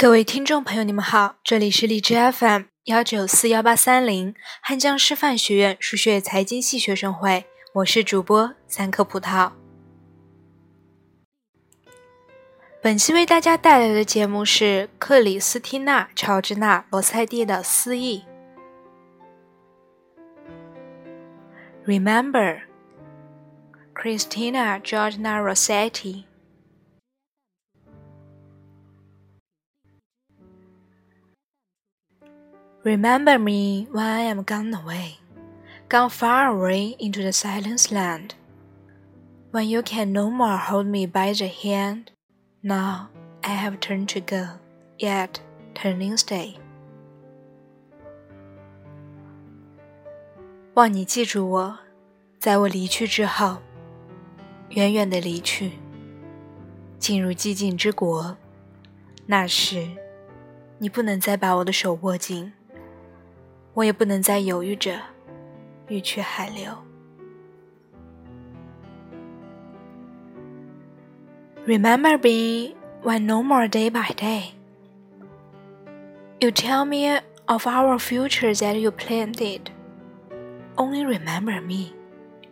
各位听众朋友，你们好，这里是荔枝 FM 幺九四幺八三零汉江师范学院数学财经系学生会，我是主播三颗葡萄。本期为大家带来的节目是克里斯汀娜·乔治娜·罗塞蒂的思义。Remember, Christina Georgina Rossetti. Remember me when I am gone away, gone far away into the silent land, when you can no more hold me by the hand. Now I have turned to go, yet turning stay. 望你记住我，在我离去之后，远远的离去，进入寂静之国。那时，你不能再把我的手握紧。 我也不能再犹豫着，欲去海流。Remember me when no more day by day. You tell me of our future that you planned it. Only remember me.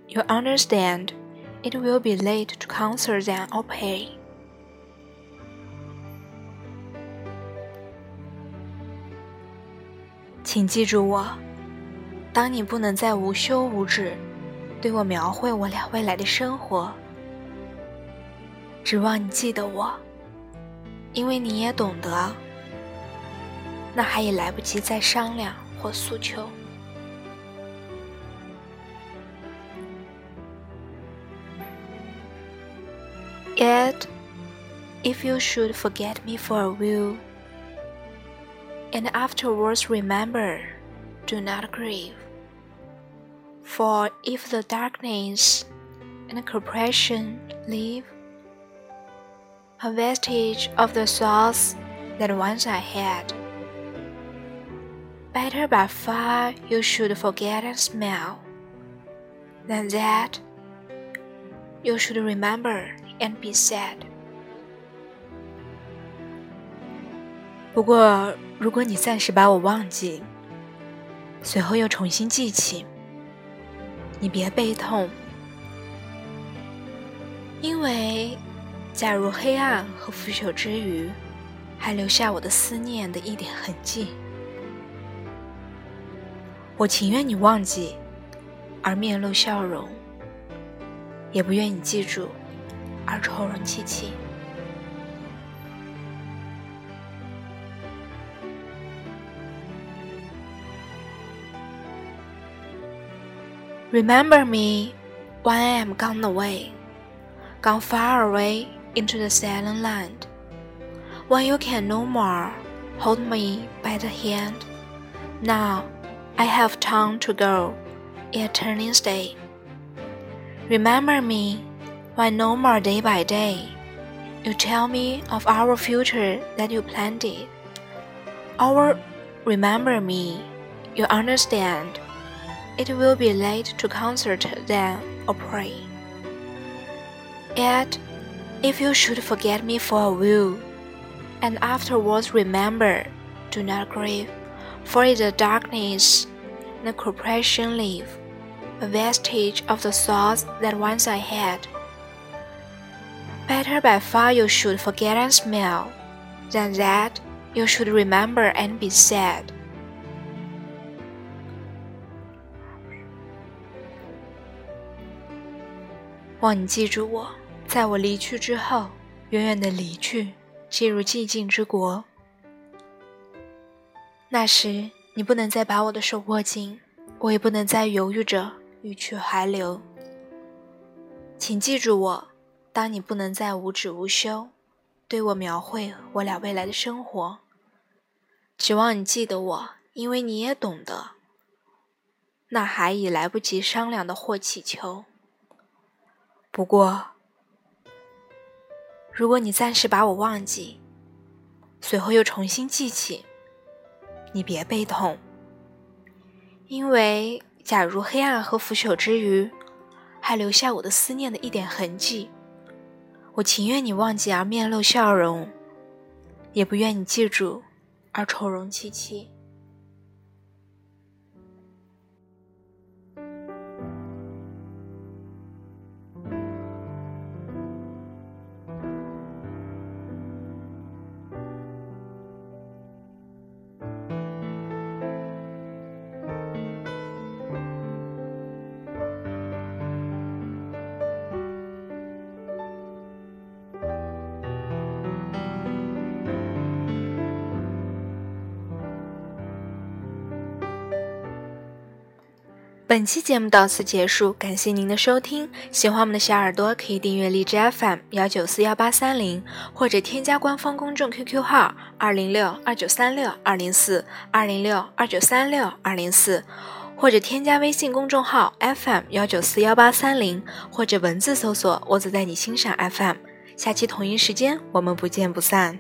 You understand it will be late to concert than or pay. 请记住我，当你不能再无休无止对我描绘我俩未来的生活，指望你记得我，因为你也懂得，那还也来不及再商量或诉求。Yet, if you should forget me for a while. And afterwards remember, do not grieve. For if the darkness and corruption leave, a vestige of the thoughts that once I had, better by far you should forget and smell, than that you should remember and be sad. 不过，如果你暂时把我忘记，随后又重新记起，你别悲痛，因为假如黑暗和腐朽之余，还留下我的思念的一点痕迹，我情愿你忘记而面露笑容，也不愿你记住而愁容戚戚。Remember me when I am gone away, gone far away into the silent land, when you can no more hold me by the hand. Now I have time to go, yet turning stay. Remember me when no more day by day you tell me of our future that you planned it. Our remember me, you understand it will be late to concert then or pray. Yet, if you should forget me for a while, and afterwards remember, do not grieve, for in the darkness the corruption leave, a vestige of the thoughts that once I had. Better by far you should forget and smell, than that you should remember and be sad. 望你记住我，在我离去之后，远远的离去，进入寂静之国。那时，你不能再把我的手握紧，我也不能再犹豫着欲去还留。请记住我，当你不能再无止无休对我描绘我俩未来的生活，指望你记得我，因为你也懂得，那还已来不及商量的或祈求。不过，如果你暂时把我忘记，随后又重新记起，你别悲痛，因为假如黑暗和腐朽之余，还留下我的思念的一点痕迹，我情愿你忘记而面露笑容，也不愿你记住而愁容戚戚。本期节目到此结束，感谢您的收听。喜欢我们的小耳朵可以订阅荔枝 FM 幺九四幺八三零，或者添加官方公众 QQ 号二零六二九三六二零四二零六二九三六二零四，或者添加微信公众号 FM 幺九四幺八三零，或者文字搜索“我只在你心上 FM”。下期同一时间，我们不见不散。